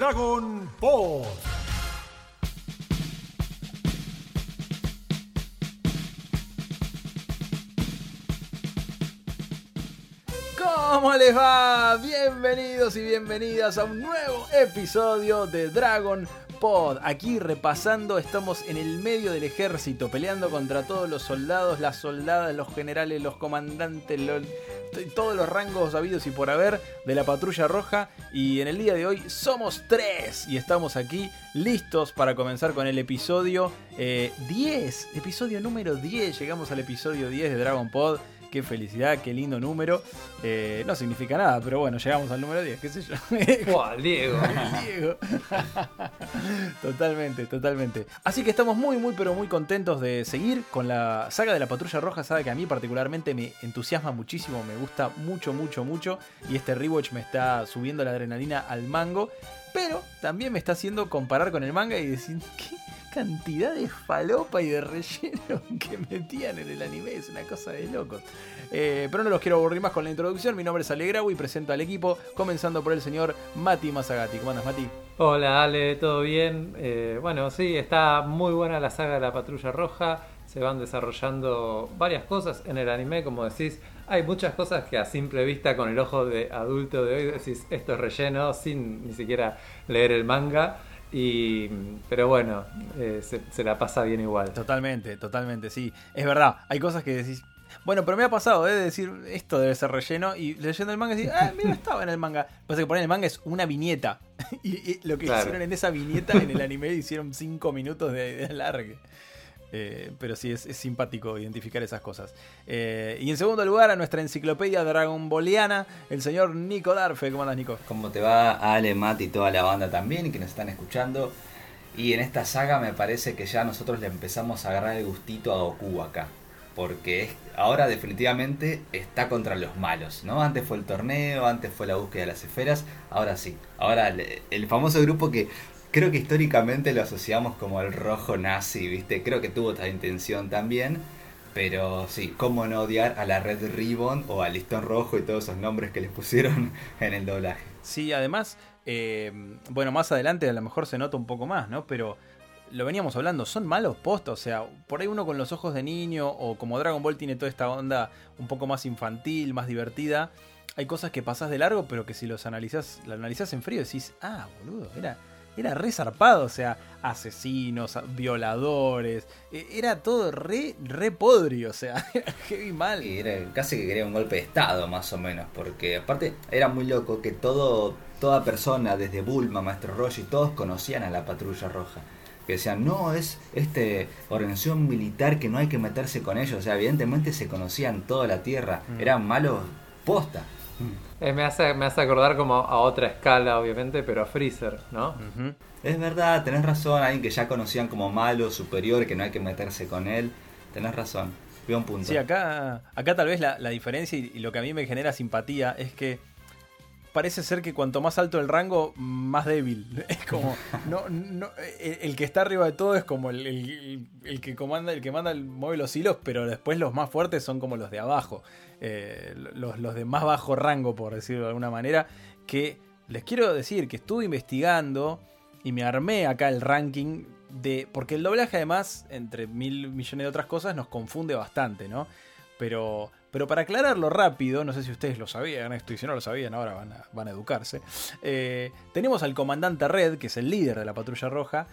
Dragon Ball. ¿Cómo les va? Bienvenidos y bienvenidas a un nuevo episodio de Dragon Pod. Aquí repasando, estamos en el medio del ejército, peleando contra todos los soldados, las soldadas, los generales, los comandantes, los- todos los rangos habidos y por haber de la patrulla roja. Y en el día de hoy somos tres y estamos aquí listos para comenzar con el episodio eh, 10. Episodio número 10. Llegamos al episodio 10 de Dragon Pod. Qué felicidad, qué lindo número. Eh, no significa nada, pero bueno, llegamos al número 10, qué sé yo. Buah, Diego. Diego. totalmente, totalmente. Así que estamos muy, muy, pero muy contentos de seguir con la saga de la Patrulla Roja, saga que a mí particularmente me entusiasma muchísimo, me gusta mucho, mucho, mucho. Y este rewatch me está subiendo la adrenalina al mango, pero también me está haciendo comparar con el manga y decir, ¿qué? Cantidad de falopa y de relleno que metían en el anime, es una cosa de locos. Eh, pero no los quiero aburrir más con la introducción. Mi nombre es Alegrau y presento al equipo, comenzando por el señor Mati Mazagati. ¿Cómo andas, Mati? Hola Ale, ¿todo bien? Eh, bueno, sí, está muy buena la saga de la Patrulla Roja. Se van desarrollando varias cosas en el anime, como decís. Hay muchas cosas que a simple vista, con el ojo de adulto de hoy, decís esto es relleno sin ni siquiera leer el manga. Y, pero bueno, eh, se, se la pasa bien igual. Totalmente, totalmente, sí. Es verdad, hay cosas que decís. Bueno, pero me ha pasado ¿eh? de decir esto debe ser relleno y leyendo el manga decís, ah, mira, estaba en el manga. Pasa que poner el manga es una viñeta. y, y lo que Claro. hicieron en esa viñeta en el anime hicieron 5 minutos de, de alargue. Eh, pero sí, es, simpático identificar esas cosas. Eh, y en segundo lugar, a nuestra enciclopedia Dragon Balliana, el señor Nico Darfe. ¿Cómo andas, Nico? ¿Cómo te va Ale, Matt y toda la banda también que nos están escuchando? Y en esta saga me parece que ya nosotros le empezamos a agarrar el gustito a Goku acá. Porque es- ahora definitivamente está contra los malos, ¿no? Antes fue el torneo, antes fue la búsqueda de las esferas, ahora sí. Ahora el famoso grupo que creo que históricamente lo asociamos como el rojo nazi, ¿viste? Creo que tuvo esta intención también. Pero sí, cómo no odiar a la Red Ribbon o al Listón Rojo y todos esos nombres que les pusieron en el doblaje. Sí, además, eh, bueno, más adelante a lo mejor se nota un poco más, ¿no? Pero lo veníamos hablando, son malos postos, o sea, por ahí uno con los ojos de niño o como Dragon Ball tiene toda esta onda un poco más infantil, más divertida, hay cosas que pasás de largo, pero que si los analizás, la analizás en frío decís, ah, boludo, era, era re zarpado, o sea, asesinos, violadores, eh, era todo re, re podrio, o sea, heavy mal. Y era casi que quería un golpe de estado, más o menos, porque aparte era muy loco que todo, toda persona, desde Bulma, Maestro Roshi, todos conocían a la Patrulla Roja. Que decían, no, es este organización militar que no hay que meterse con ellos. O sea, evidentemente se conocían toda la Tierra. Mm. Eran malos posta. Eh, me, hace, me hace acordar como a otra escala, obviamente, pero a Freezer, ¿no? Es verdad, tenés razón, alguien que ya conocían como malo, superior, que no hay que meterse con él. Tenés razón. Veo un punto. Sí, acá, acá tal vez la, la diferencia y, y lo que a mí me genera simpatía es que parece ser que cuanto más alto el rango, más débil. Es como, no, no, el, el que está arriba de todo es como el, el- el que comanda, el que manda, el, mueve los hilos, pero después los más fuertes son como los de abajo. Eh, los, los de más bajo rango, por decirlo de alguna manera, que les quiero decir que estuve investigando y me armé acá el ranking de... Porque el doblaje además, entre mil millones de otras cosas, nos confunde bastante, ¿no? Pero, pero para aclararlo rápido, no sé si ustedes lo sabían esto, y si no lo sabían, ahora van a, van a educarse. Eh, tenemos al comandante Red, que es el líder de la patrulla roja.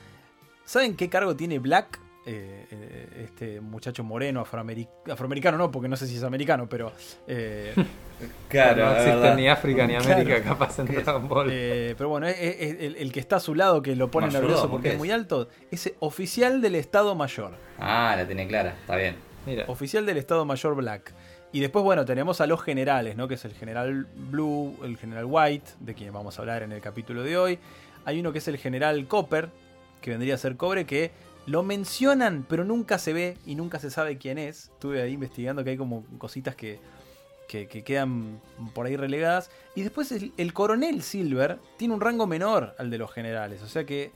¿Saben qué cargo tiene Black? Eh, este muchacho moreno, afroameric- afroamericano, no, porque no sé si es americano, pero... eh, Claro, no existe verdad. ni África ni Claro. América capaz en Dragon Ball. Eh, pero bueno, es, es- es el, el que está a su lado, que lo pone nervioso porque ¿qué es es? muy alto, es oficial del Estado Mayor. Ah, la tiene clara, está bien. Mira, Oficial del Estado Mayor Black. Y después, bueno, tenemos a los generales, ¿no? Que es el general Blue, el general White, de quien vamos a hablar en el capítulo de hoy. Hay uno que es el general Copper, que vendría a ser Cobre, que lo mencionan, pero nunca se ve y nunca se sabe quién es. Estuve ahí investigando que hay como cositas que, que, que quedan por ahí relegadas. Y después el, el coronel Silver tiene un rango menor al de los generales. O sea que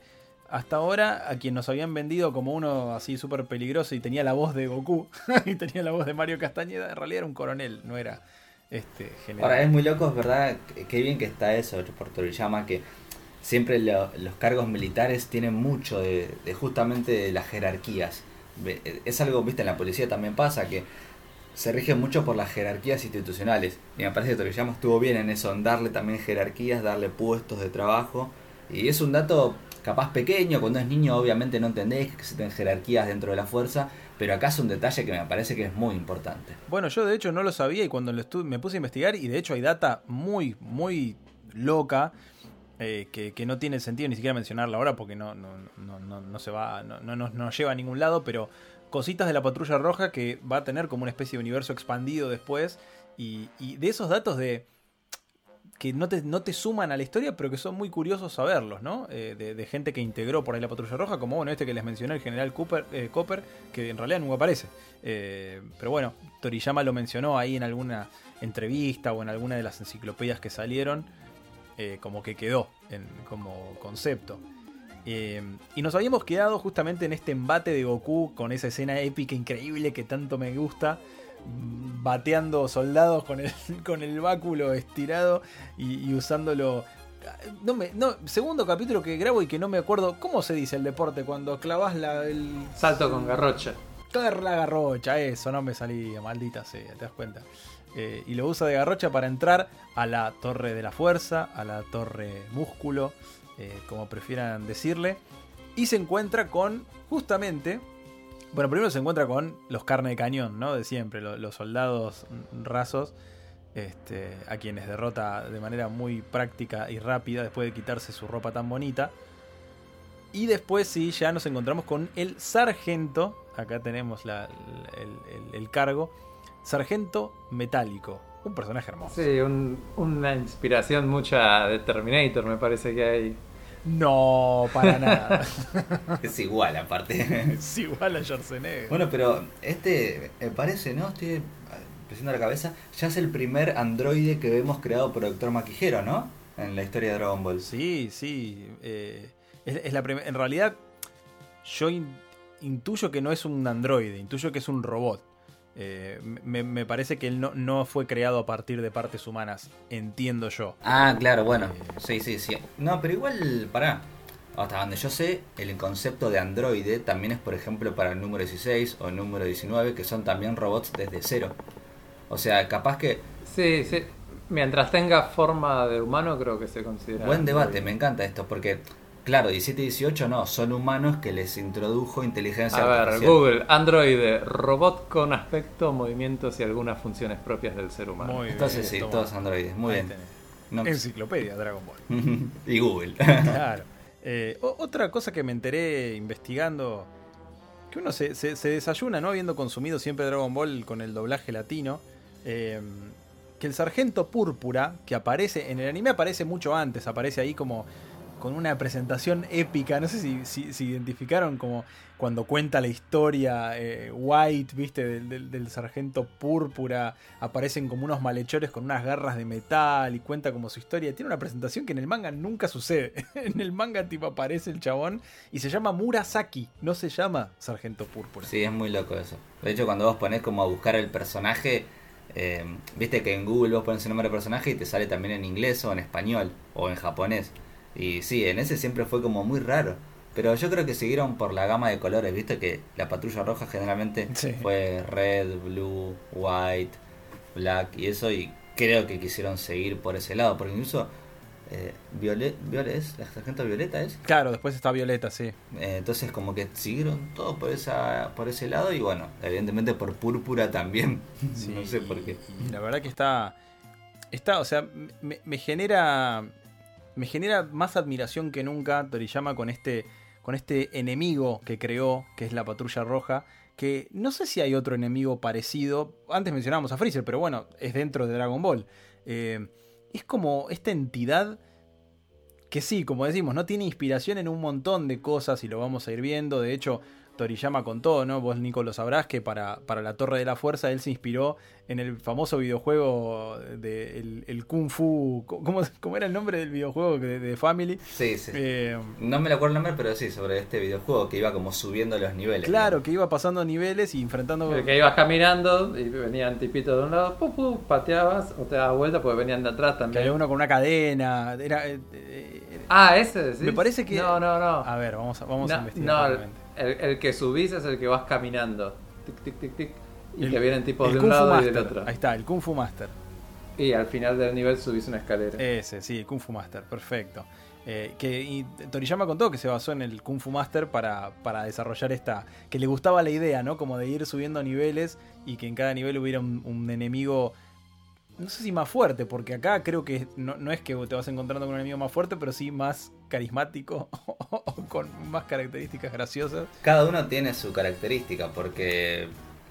hasta ahora a quien nos habían vendido como uno así súper peligroso y tenía la voz de Goku y tenía la voz de Mario Castañeda, en realidad era un coronel, no era este general. Ahora es muy loco, es verdad, qué bien que está eso por Toriyama, que siempre lo- los cargos militares tienen mucho de, justamente de las jerarquías. Ve- Es algo, viste, en la policía también pasa que se rige mucho por las jerarquías institucionales. Y me parece que Toriyama estuvo bien en eso, en darle también jerarquías, darle puestos de trabajo. Y es un dato capaz pequeño, cuando es niño obviamente no entendés que existen jerarquías dentro de la fuerza, pero acá es un detalle que me parece que es muy importante. Bueno, yo de hecho no lo sabía y cuando lo me puse a investigar, y de hecho hay data muy, muy loca, eh, que, no tiene sentido ni siquiera mencionarla ahora porque no, no, no, no, no se va, no, no nos lleva a ningún lado, pero cositas de la patrulla roja que va a tener como una especie de universo expandido después, y, y de esos datos de que no te, no te suman a la historia, pero que son muy curiosos saberlos, ¿no? Eh, de, de gente que integró por ahí la Patrulla Roja, como bueno, este que les mencioné, el general Cooper, eh, que en realidad nunca aparece. Pero bueno, Toriyama lo mencionó ahí en alguna entrevista o en alguna de las enciclopedias que salieron, eh, como que quedó en, como concepto. Eh, y nos habíamos quedado justamente en este embate de Goku con esa escena épica increíble que tanto me gusta, mm, bateando soldados con el, con el báculo estirado y, y usándolo. No me, no, segundo capítulo que grabo y que no me acuerdo cómo se dice el deporte cuando clavas la, el Salto con garrocha. Cagar la garrocha, eso no me salía, maldita sea, te das cuenta. Eh, y lo usa de garrocha para entrar a la torre de la fuerza, a la torre músculo, eh, como prefieran decirle. Y se encuentra con, justamente, bueno, primero se encuentra con los carne de cañón, ¿no? De siempre, lo- los soldados rasos, este, a quienes derrota de manera muy práctica y rápida después de quitarse su ropa tan bonita. Y después sí, ya nos encontramos con el sargento. Acá tenemos la- el cargo. Sargento metálico. Un personaje hermoso. Sí, un- una inspiración mucha de Terminator me parece que hay. No, para nada. Es igual aparte. es igual a Schwarzenegger. Bueno, pero este me parece, ¿no? Estoy presionando la cabeza. Ya es el primer androide que vemos creado por Doctor Maquijero, ¿no? En la historia de Dragon Ball. Sí, sí. eh, es, es la en realidad, yo in- intuyo que no es un androide, intuyo que es un robot. Eh, me, me parece que él no, no fue creado a partir de partes humanas, entiendo yo. Ah, claro, bueno. Sí, sí, sí. No, pero igual, pará. Hasta donde yo sé, el concepto de androide también es, por ejemplo, para el número 16 o el número 19, que son también robots desde cero. O sea, capaz que... Sí, sí. Mientras tenga forma de humano, creo que se considera. Buen debate, androide. me encanta esto, porque, claro, 17 y 18 no, son humanos que les introdujo inteligencia A ver, artificial. Google, androide, robot con aspecto, movimientos y algunas funciones propias del ser humano. Muy Entonces bien, sí, todos androides, muy bien. No- Enciclopedia Dragon Ball. y Google. Claro. Eh, otra cosa que me enteré investigando, que uno se, se- se desayuna, ¿no? Habiendo consumido siempre Dragon Ball con el doblaje latino, eh, que el sargento púrpura, que aparece, en el anime aparece mucho antes, aparece ahí como con una presentación épica, no sé si, si- identificaron como cuando cuenta la historia eh, White, viste, del, sargento púrpura, aparecen como unos malhechores con unas garras de metal y cuenta como su historia. Tiene una presentación que en el manga nunca sucede. en el manga tipo aparece el chabón y se llama Murasaki, no se llama sargento púrpura. Sí, es muy loco eso. De hecho, cuando vos ponés como a buscar el personaje, eh, viste que en Google vos pones el nombre del personaje y te sale también en inglés o en español o en japonés. Y sí, en ese siempre fue como muy raro. Pero yo creo que siguieron por la gama de colores, viste que la patrulla roja generalmente Sí. fue red, blue, white, black y eso. Y creo que quisieron seguir por ese lado, porque incluso eh, Violet, Violet es, la sargento Violeta es. Claro, después está Violeta, sí. Eh, entonces como que siguieron todo por esa por ese lado y bueno, evidentemente por púrpura también. Sí, no sé por qué. la verdad que está. Está, o sea, me, me genera. Me genera más admiración que nunca Toriyama con este. Con este enemigo que creó, que es la patrulla roja. Que no sé si hay otro enemigo parecido. Antes mencionábamos a Freezer, pero bueno, es dentro de Dragon Ball. Eh, es como esta entidad que sí, como decimos, no tiene inspiración en un montón de cosas y lo vamos a ir viendo. De hecho, Toriyama contó, ¿no? Vos, Nico, lo sabrás que para, para la Torre de la Fuerza él se inspiró en el famoso videojuego de el, el Kung Fu. ¿cómo, ¿Cómo era el nombre del videojuego de, de Family? Sí, sí. Eh, No me lo acuerdo el nombre, pero sí, sobre este videojuego que iba como subiendo los niveles. claro, que iba pasando niveles y enfrentando. Que ibas caminando y venían tipitos de un lado, pu, pu, pateabas o te dabas vuelta porque venían de atrás Que también. había uno con una cadena. Era, eh, eh, Ah, ese decís? Me parece que. No, no, no. A ver, vamos a, vamos a investigar. no, el, que subís es el que vas caminando. Tic, tic, tic, tic. Y El- te vienen tipos de un Kung lado y del Master. otro. Ahí está, el Kung Fu Master. Y al final del nivel subís una escalera. Ese, sí, el Kung Fu Master, perfecto. Eh, que y Toriyama contó que se basó en el Kung Fu Master para, para desarrollar esta. que le gustaba la idea, ¿no? Como de ir subiendo niveles y que en cada nivel hubiera un, un enemigo. No sé si más fuerte, porque acá creo que no, no es que te vas encontrando con un enemigo más fuerte, pero sí más carismático o con más características graciosas. Cada uno tiene su característica, porque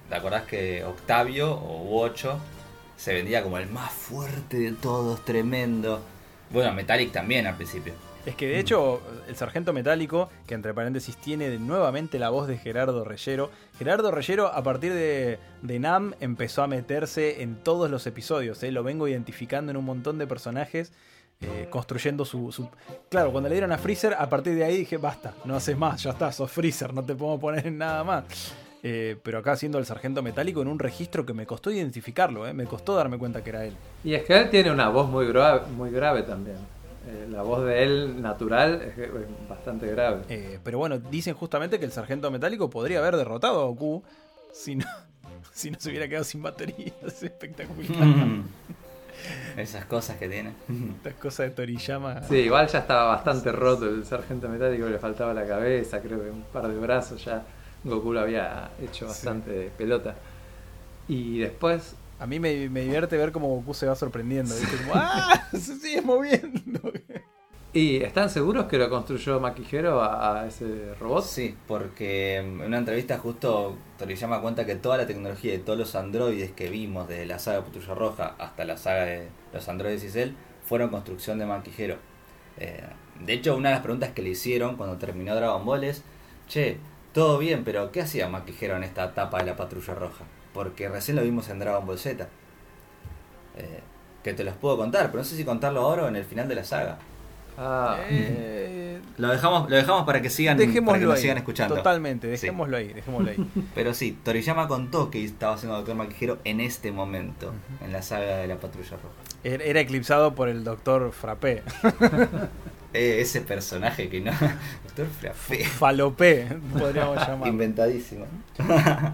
¿te acordás que Octavio o Ocho se vendía como el más fuerte de todos, tremendo? Bueno, Metallic también al principio. Es que de hecho, el sargento metálico, que entre paréntesis tiene nuevamente la voz de Gerardo Reyero. Gerardo Reyero, a partir de, de Nam, empezó a meterse en todos los episodios. ¿eh? Lo vengo identificando en un montón de personajes, eh, construyendo su, su- Claro, cuando le dieron a Freezer, a partir de ahí dije, basta, no haces más, ya está, sos Freezer, no te podemos poner en nada más. Eh, pero acá siendo el sargento metálico en un registro que me costó identificarlo, ¿eh? me costó darme cuenta que era él. Y es que él tiene una voz muy grave, muy grave también. Eh, la voz de él natural es bastante grave. Eh, pero bueno, dicen justamente que el sargento metálico podría haber derrotado a Goku si no, si no se hubiera quedado sin batería. Es espectacular. Esas cosas que tiene. Estas cosas de Toriyama. Sí, igual ya estaba bastante roto el sargento metálico, le faltaba la cabeza, creo que un par de brazos ya. Goku lo había hecho bastante pelota. Y después, A mí me, me divierte ver cómo Goku se va sorprendiendo. ¿viste? Como, ¡ah! Se sigue moviendo. ¿y están seguros que lo construyó Maquijero a, a ese robot? Sí, porque en una entrevista justo Toriyama cuenta que toda la tecnología de todos los androides que vimos desde la saga Patrulla Roja hasta la saga de los androides y Cell fueron construcción de Manquijero. Eh, de hecho, una de las preguntas que le hicieron cuando terminó Dragon Ball es, che, todo bien, pero ¿qué hacía Manquijero en esta etapa de la Patrulla Roja? Porque recién lo vimos en Dragon Ball Z. Eh, que te los puedo contar, pero no sé si contarlo ahora o en el final de la saga. Ah, Eh, Lo dejamos, lo dejamos para que sigan, para que nos ahí. sigan escuchando. Totalmente, Sí. dejémoslo ahí, dejémoslo ahí. Pero sí, Toriyama contó que estaba haciendo Doctor Maquijero en este momento, en la saga de la Patrulla Roja. Era era eclipsado por el Doctor Frappé. Eh, ese personaje que no. Doctor Frappé. Falopé, podríamos llamarlo. Inventadísimo.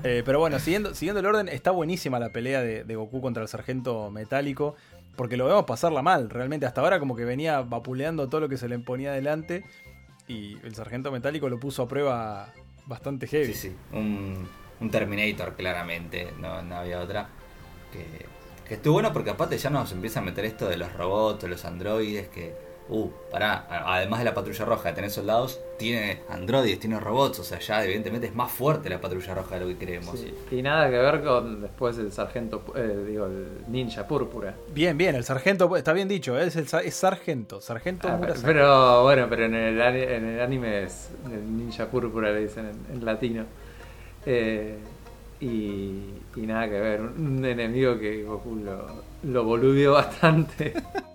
Eh, pero bueno, siguiendo, siguiendo el orden, está buenísima la pelea de, de Goku contra el sargento metálico. Porque lo vemos pasarla mal, realmente. Hasta ahora como que venía vapuleando todo lo que se le ponía delante. Y el sargento metálico lo puso a prueba bastante heavy. Sí, sí. Un, un Terminator, claramente. No, no había otra. Que, que estuvo bueno porque aparte ya nos empieza a meter esto de los robots, los androides. Que. Uh, pará. Además de la patrulla roja de tener soldados, tiene androides, tiene robots. O sea, ya evidentemente es más fuerte la patrulla roja de lo que creemos. sí. Y nada que ver con después el sargento, eh, digo, el ninja púrpura. Bien, bien, el sargento, está bien dicho, es, el, es sargento. Sargento Ah, Murasaki. pero bueno, pero en el, en el anime es el ninja púrpura, le dicen en, en latino. Eh, y, y nada que ver, un, un enemigo que Goku lo, lo boludeó bastante.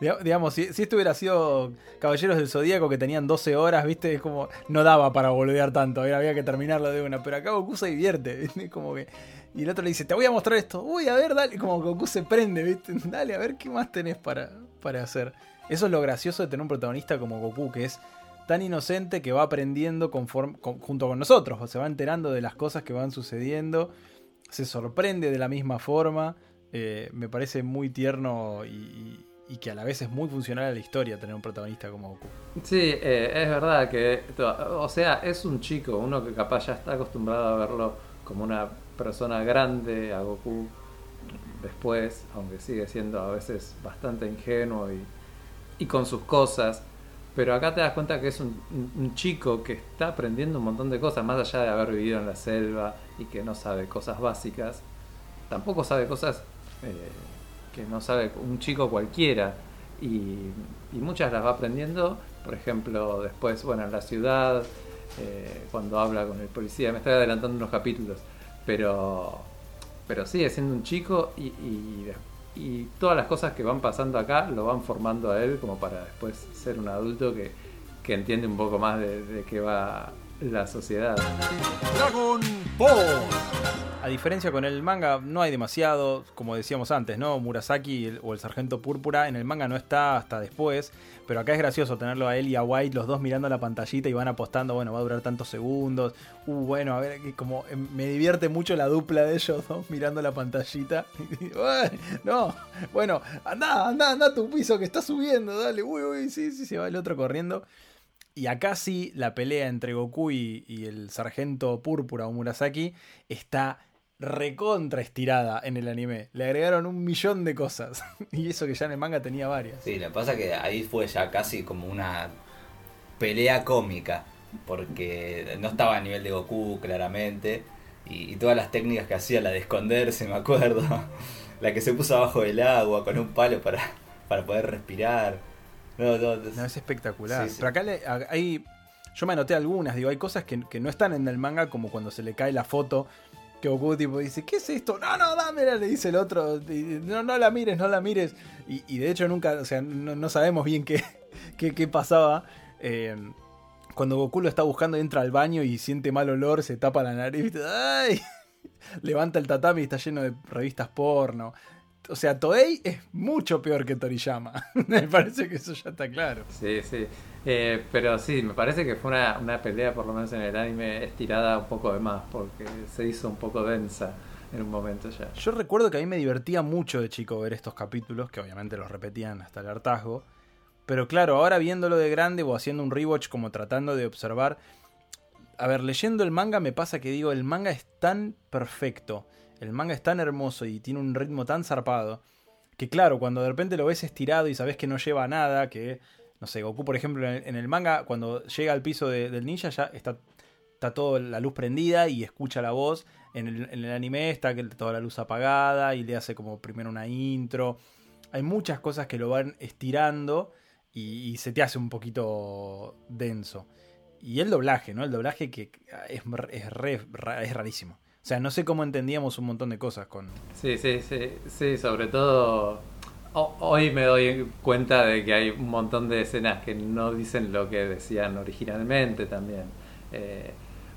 Diga- Digamos, si, si esto hubiera sido Caballeros del Zodíaco que tenían 12 horas, viste, es como no daba para boludear tanto, había, que terminarlo de una, pero acá Goku se divierte, ¿viste? como que y el otro le dice, "Te voy a mostrar esto." Uy, a ver, dale, como Goku se prende, ¿viste? Dale, a ver qué más tenés para para hacer. Eso es lo gracioso de tener un protagonista como Goku, que es tan inocente que va aprendiendo conforme, con- junto con nosotros, o se va enterando de las cosas que van sucediendo, se sorprende de la misma forma, eh, me parece muy tierno y, y- que a la vez es muy funcional a la historia tener un protagonista como Goku. Sí, eh, es verdad que, o sea, es un chico, uno que capaz ya está acostumbrado a verlo como una persona grande, a Goku después, aunque sigue siendo a veces bastante ingenuo y, y con sus cosas, pero acá te das cuenta que es un- un chico que está aprendiendo un montón de cosas, más allá de haber vivido en la selva y que no sabe cosas básicas, tampoco sabe cosas eh, que no sabe un chico cualquiera y, muchas las va aprendiendo, por ejemplo, después, bueno, en la ciudad, eh, cuando habla con el policía, me estoy adelantando unos capítulos, pero, pero sigue siendo un chico y todas las cosas que van pasando acá lo van formando a él como para después ser un adulto que, que entiende un poco más de, de qué va la sociedad. Dragon Ball. A diferencia con el manga, no hay demasiado, como decíamos antes, ¿no? Murasaki o el Sargento Púrpura en el manga no está hasta después, pero acá es gracioso tenerlo a él y a White, los dos mirando la pantallita y van apostando, bueno, va a durar tantos segundos. Uh, bueno, a ver, como em, me divierte mucho la dupla de ellos dos mirando la pantallita. no, bueno, anda, anda, anda a tu piso que está subiendo, dale, uy, uy, sí, sí, se va el otro corriendo. Y acá sí, la pelea entre Goku y el sargento púrpura o Murasaki está recontra estirada en el anime. Le agregaron un millón de cosas. y eso que ya en el manga tenía varias. Sí, lo que pasa es que ahí fue ya casi como una pelea cómica. Porque no estaba a nivel de Goku, claramente. Y, todas las técnicas que hacía, la de esconderse, me acuerdo. la que se puso abajo del agua con un palo para, para poder respirar. No, no, es espectacular. Pero acá hay. Yo me anoté algunas, digo, hay cosas que, que no están en el manga, como cuando se le cae la foto que Goku tipo dice, ¿qué es esto? No, no, dámela, le dice el otro. No, no la mires, no la mires. Y, de hecho nunca, o sea, no, sabemos bien qué, qué, pasaba. Eh, cuando Goku lo está buscando, entra al baño y siente mal olor, se tapa la nariz. ¡Ay! Levanta el tatami y está lleno de revistas porno. O sea, Toei es mucho peor que Toriyama. me parece que eso ya está claro. Sí, sí. Eh, pero sí, me parece que fue una, una, pelea, por lo menos en el anime, estirada un poco de más, porque se hizo un poco densa en un momento ya. Yo recuerdo que a mí me divertía mucho de chico ver estos capítulos, que obviamente los repetían hasta el hartazgo. Pero claro, ahora viéndolo de grande o haciendo un rewatch como tratando de observar. A ver, leyendo el manga me pasa que digo, el manga es tan perfecto, el manga es tan hermoso y tiene un ritmo tan zarpado, que claro, cuando de repente lo ves estirado y sabes que no lleva nada, que no sé, Goku, por ejemplo, en el, manga, cuando llega al piso del ninja, ya está, está toda la luz prendida y escucha la voz. En el, anime está toda la luz apagada y le hace como primero una intro. Hay muchas cosas que lo van estirando y, se te hace un poquito denso. Y el doblaje, ¿no? El doblaje que es, es, es rarísimo. O sea, no sé cómo entendíamos un montón de cosas con... Sí, sí, sí, sí, sobre todo hoy me doy cuenta de que hay un montón de escenas que no dicen lo que decían originalmente también. Eh,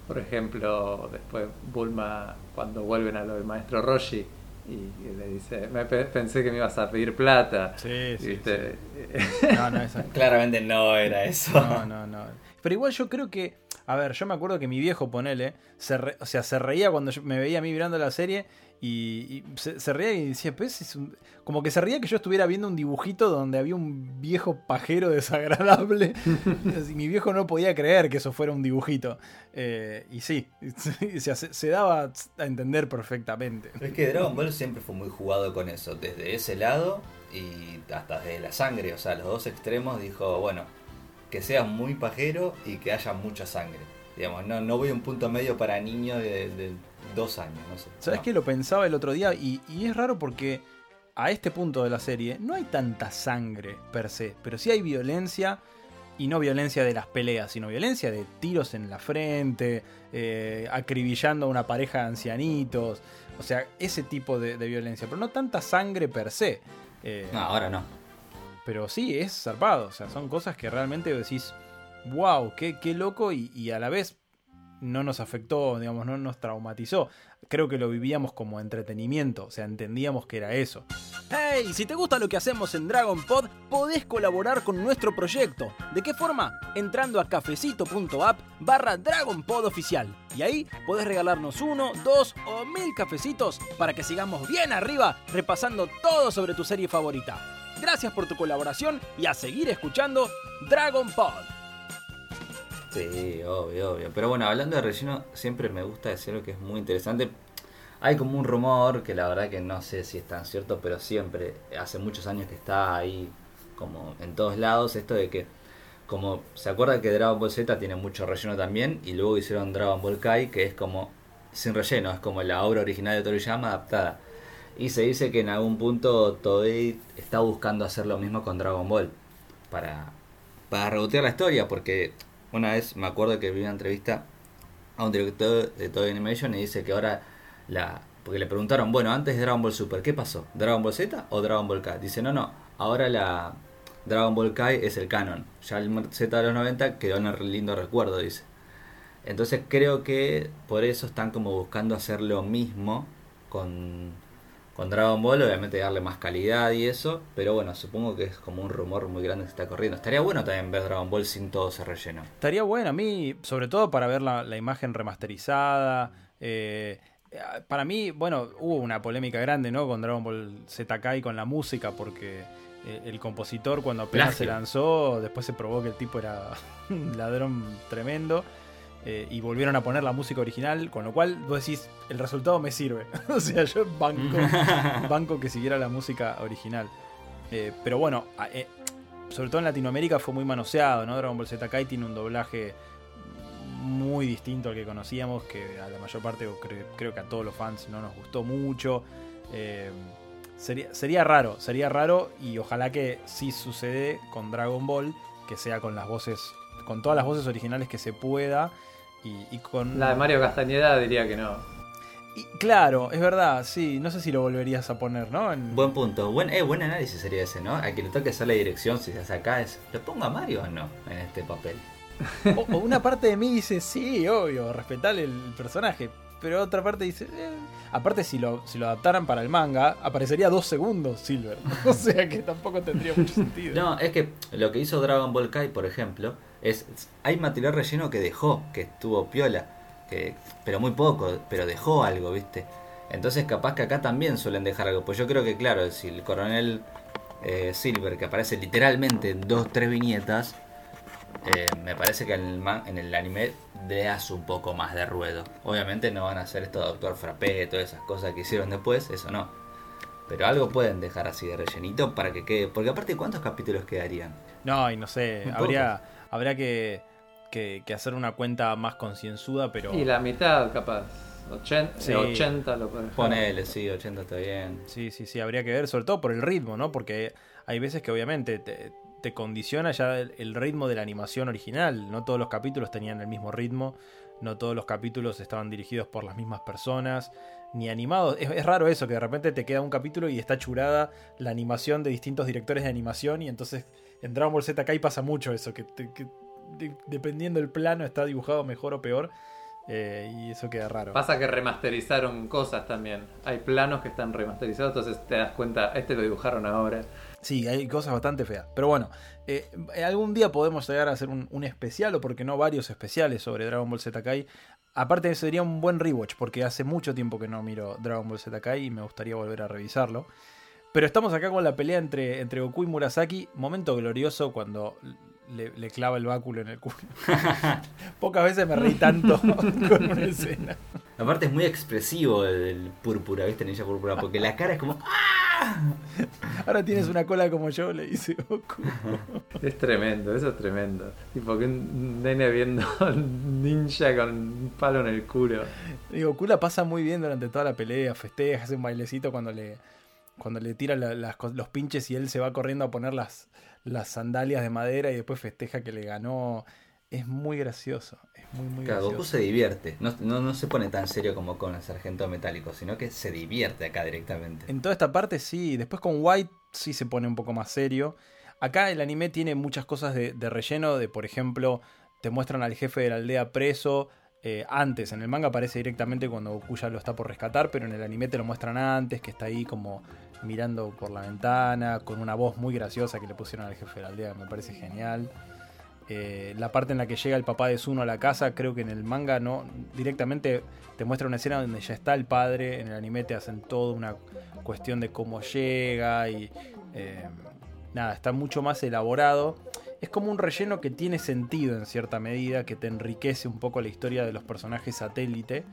por ejemplo, después Bulma, cuando vuelven a lo del maestro Roshi, y le dice, me pensé que me ibas a pedir plata. Sí, sí. No, no, Claramente no era eso. No, no, no. Pero igual yo creo que, a ver, yo me acuerdo que mi viejo, ponele, se o sea, se reía cuando me veía a mí mirando la serie y, se, reía y decía, pues es como que se reía que yo estuviera viendo un dibujito donde había un viejo pajero desagradable. y mi viejo no podía creer que eso fuera un dibujito. Eh, y sí, se, se, daba a entender perfectamente. Es que Dragon Ball siempre fue muy jugado con eso, desde ese lado y hasta desde la sangre. O sea, los dos extremos dijo, bueno, que seas muy pajero y que haya mucha sangre. Digamos, no, no voy a un punto medio para niños de dos años, no sé. ¿Sabes qué? Lo pensaba el otro día y, es raro porque a este punto de la serie no hay tanta sangre per se, pero sí hay violencia y no violencia de las peleas, sino violencia de tiros en la frente, eh, acribillando a una pareja de ancianitos, o sea, ese tipo de, violencia, pero no tanta sangre per se. Eh, no, ahora no. Pero sí, es zarpado, o sea, son cosas que realmente decís, wow, qué, qué loco y, a la vez no nos afectó, digamos, no nos traumatizó. Creo que lo vivíamos como entretenimiento, o sea, entendíamos que era eso. ¡Hey! Si te gusta lo que hacemos en Dragon Pod, podés colaborar con nuestro proyecto. ¿De qué forma? Entrando a cafecito.app barra Dragon Pod oficial. Y ahí podés regalarnos uno, dos o mil cafecitos para que sigamos bien arriba repasando todo sobre tu serie favorita. Gracias por tu colaboración y a seguir escuchando Dragon Pod. Sí, obvio, obvio. Pero bueno, hablando de relleno, siempre me gusta decir lo que es muy interesante. Hay como un rumor que la verdad que no sé si es tan cierto, pero siempre, hace muchos años que está ahí como en todos lados, esto de que, como se acuerda que Dragon Ball Z tiene mucho relleno también, y luego hicieron Dragon Ball Kai, que es como sin relleno, es como la obra original de Toriyama adaptada. Y se dice que en algún punto Toei está buscando hacer lo mismo con Dragon Ball, para, para rebotear la historia, porque una vez me acuerdo que vi una entrevista a un director de Toy Animation y dice que ahora. Porque le preguntaron, bueno, antes de Dragon Ball Super, ¿qué pasó? ¿Dragon Ball Z o Dragon Ball K? Dice, no, no, ahora la Dragon Ball Kai es el canon. Ya el Z de los 90 quedó en el lindo recuerdo, dice. Entonces creo que por eso están como buscando hacer lo mismo con, con Dragon Ball, obviamente darle más calidad y eso, pero bueno, supongo que es como un rumor muy grande que está corriendo. Estaría bueno también ver Dragon Ball sin todo ese relleno. Estaría bueno a mí, sobre todo para ver la, la imagen remasterizada. eh, para mí, bueno, hubo una polémica grande, ¿no? Con Dragon Ball ZK y con la música, porque eh, el compositor cuando apenas Plagio. se lanzó, después se probó que el tipo era un ladrón tremendo. Eh, y volvieron a poner la música original, con lo cual vos decís, el resultado me sirve. o sea, yo banco, banco que siguiera la música original. Eh, pero bueno, eh, sobre todo en Latinoamérica fue muy manoseado, ¿no? Dragon Ball ZK tiene un doblaje muy distinto al que conocíamos, que a la mayor parte, o cre- creo que a todos los fans no nos gustó mucho. Sería, sería raro, sería raro y ojalá que sí sucede con Dragon Ball, que sea con las voces, con todas las voces originales que se pueda. Y, y con La de Mario Castañeda diría que no. y claro, es verdad, sí, no sé si lo volverías a poner, ¿no? En- Buen punto, buen, eh, buen análisis sería ese, ¿no? A quien le toque hacer la dirección, si se hace acá, es, ¿lo pongo a Mario o no en este papel? O, o una parte de mí dice, sí, obvio, respetar el personaje. Pero otra parte dice, eh. aparte si lo, si lo adaptaran para el manga, aparecería dos segundos Silver. O sea que tampoco tendría mucho sentido. No, es que lo que hizo Dragon Ball Kai, por ejemplo, es hay material relleno que dejó, que estuvo piola, que, pero muy poco, pero dejó algo, ¿viste? Entonces capaz que acá también suelen dejar algo. Pues yo creo que, claro, si el coronel eh, Silver, que aparece literalmente en dos, tres viñetas, eh, me parece que en el, man- en el anime le hace un poco más de ruedo. Obviamente no van a hacer esto de Doctor Frappé, todas esas cosas que hicieron después, eso no. Pero algo pueden dejar así de rellenito para que quede. Porque aparte, ¿cuántos capítulos quedarían? No, y no sé, habría, habría que, que- que hacer una cuenta más concienzuda, pero... Y la mitad, capaz. 80, Sí. 80 lo dejar. Ponele, sí, 80 está bien. Sí, sí, sí, habría que ver, sobre todo por el ritmo, ¿no? Porque hay veces que obviamente te, te condiciona ya el, el ritmo de la animación original. No todos los capítulos tenían el mismo ritmo, no todos los capítulos estaban dirigidos por las mismas personas, ni animados. Es, es raro eso, que de repente te queda un capítulo y está churada la animación de distintos directores de animación y entonces en Dragon Ball Z acá pasa mucho eso, que, te- que de- dependiendo del plano está dibujado mejor o peor. eh, y eso queda raro. Pasa que remasterizaron cosas también. Hay planos que están remasterizados, entonces te das cuenta, este lo dibujaron ahora. Sí, hay cosas bastante feas. Pero bueno, eh, algún día podemos llegar a hacer un, un especial, o porque no varios especiales sobre Dragon Ball Z Kai. Aparte, sería un buen rewatch, porque hace mucho tiempo que no miro Dragon Ball Z Kai y me gustaría volver a revisarlo. Pero estamos acá con la pelea entre, entre Goku y Murasaki. Momento glorioso cuando le, le clava el báculo en el culo. Pocas veces me reí tanto con una escena. Aparte, es muy expresivo el, púrpura, ¿viste? Ninja púrpura, porque la cara es como. ¡Ah! Ahora tienes una cola como yo, le dice Goku. Es tremendo, eso es tremendo. Tipo que un nene viendo un ninja con un palo en el culo. Y Goku la pasa muy bien durante toda la pelea, festeja, hace un bailecito cuando le, cuando le tira la- las los pinches y él se va corriendo a poner las, las sandalias de madera y después festeja que le ganó. Es muy gracioso, es muy, muy Claro, Goku gracioso. se divierte. No, no, no se pone tan serio como con el sargento metálico, sino que se divierte acá directamente. En toda esta parte sí, después con White sí se pone un poco más serio. Acá el anime tiene muchas cosas de, de relleno, de por ejemplo, te muestran al jefe de la aldea preso. eh, antes, en el manga aparece directamente cuando Goku ya lo está por rescatar, pero en el anime te lo muestran antes, que está ahí como mirando por la ventana, con una voz muy graciosa que le pusieron al jefe de la aldea, me parece genial. Eh, la parte en la que llega el papá de Zuno a la casa, creo que en el manga no directamente te muestra una escena donde ya está el padre, en el anime te hacen toda una cuestión de cómo llega y eh, nada, está mucho más elaborado. Es como un relleno que tiene sentido en cierta medida, que te enriquece un poco la historia de los personajes satélite.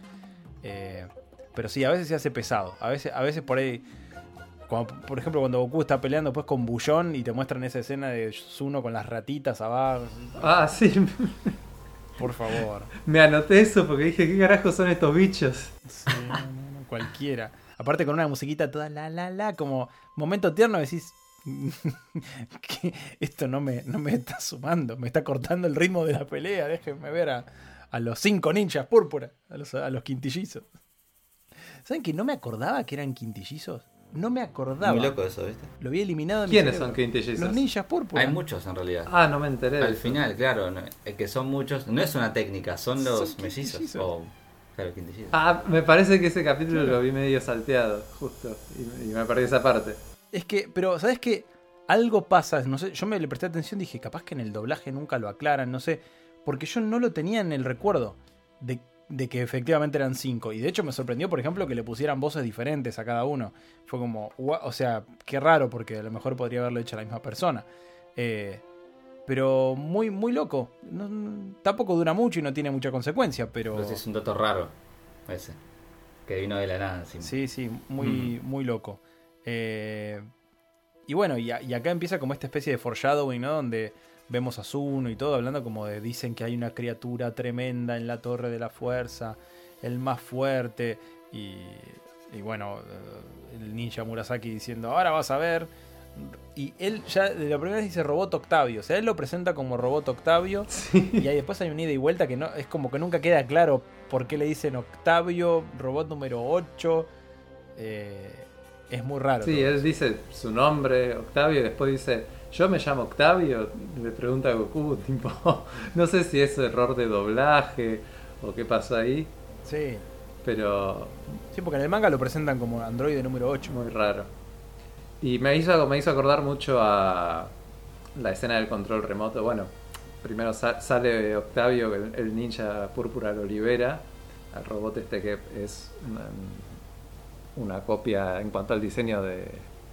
Eh, pero sí, a veces se hace pesado. A veces, a veces por ahí, por ejemplo, cuando Goku está peleando después con Bullón y te muestran esa escena de Zuno con las ratitas abajo. Ah, sí, Por favor. me anoté eso porque dije, ¿qué carajo son estos bichos? Sí, no, no, no, cualquiera. Aparte con una musiquita toda la la la, como momento tierno decís que esto no me, no me está sumando, me está cortando el ritmo de la pelea, déjenme ver a, a los cinco ninjas púrpura, a los, a los quintillizos. ¿Saben que no me acordaba que eran quintillizos? No me acordaba. Muy loco eso, ¿viste? Lo había eliminado de mi ¿Quiénes son quintillizos? Los ninjas púrpura. Hay muchos en realidad. Ah, no me enteré. Al final, claro, no- es que son muchos. No es una técnica, son los Son mellizos. O, claro. Ah, me parece que ese capítulo lo vi medio salteado, justo. Y, y me perdí esa parte. Es que, pero, ¿sabes qué? Algo pasa, no sé, yo me le presté atención, dije, capaz que en el doblaje nunca lo aclaran, no sé, porque yo no lo tenía en el recuerdo de, de que efectivamente eran cinco. Y de hecho me sorprendió, por ejemplo, que le pusieran voces diferentes a cada uno. Fue como, o sea, qué raro, porque a lo mejor podría haberlo hecho la misma persona. Eh, pero muy, muy loco. No- tampoco dura mucho y no tiene mucha consecuencia, pero... Pero sí es un dato raro ese. Que vino de la nada encima. Sí, sí, muy, muy loco. Eh, y bueno, y, a- y acá empieza como esta especie de foreshadowing, ¿no? Donde vemos a Zuno y todo, hablando como de dicen que hay una criatura tremenda en la torre de la fuerza, el más fuerte. Y, y bueno, eh, el ninja Murasaki diciendo, ahora vas a ver. Y él ya de la primera vez dice Robot Octavio, o sea, él lo presenta como Robot Octavio. Y ahí después hay un ida y vuelta que no es como que nunca queda claro por qué le dicen Octavio, robot número 8. Eh, es muy raro. Sí, él dice su nombre, Octavio, y después dice, yo me llamo Octavio, le pregunta a Goku, tipo, no sé si es error de doblaje o qué pasó ahí, Sí. pero Sí, porque en el manga lo presentan como androide número 8. muy raro. Y me hizo, me hizo acordar mucho a la escena del control remoto. Bueno, primero sa- sale Octavio, el, el ninja púrpura lo libera, al robot este que es una, una copia en cuanto al diseño de,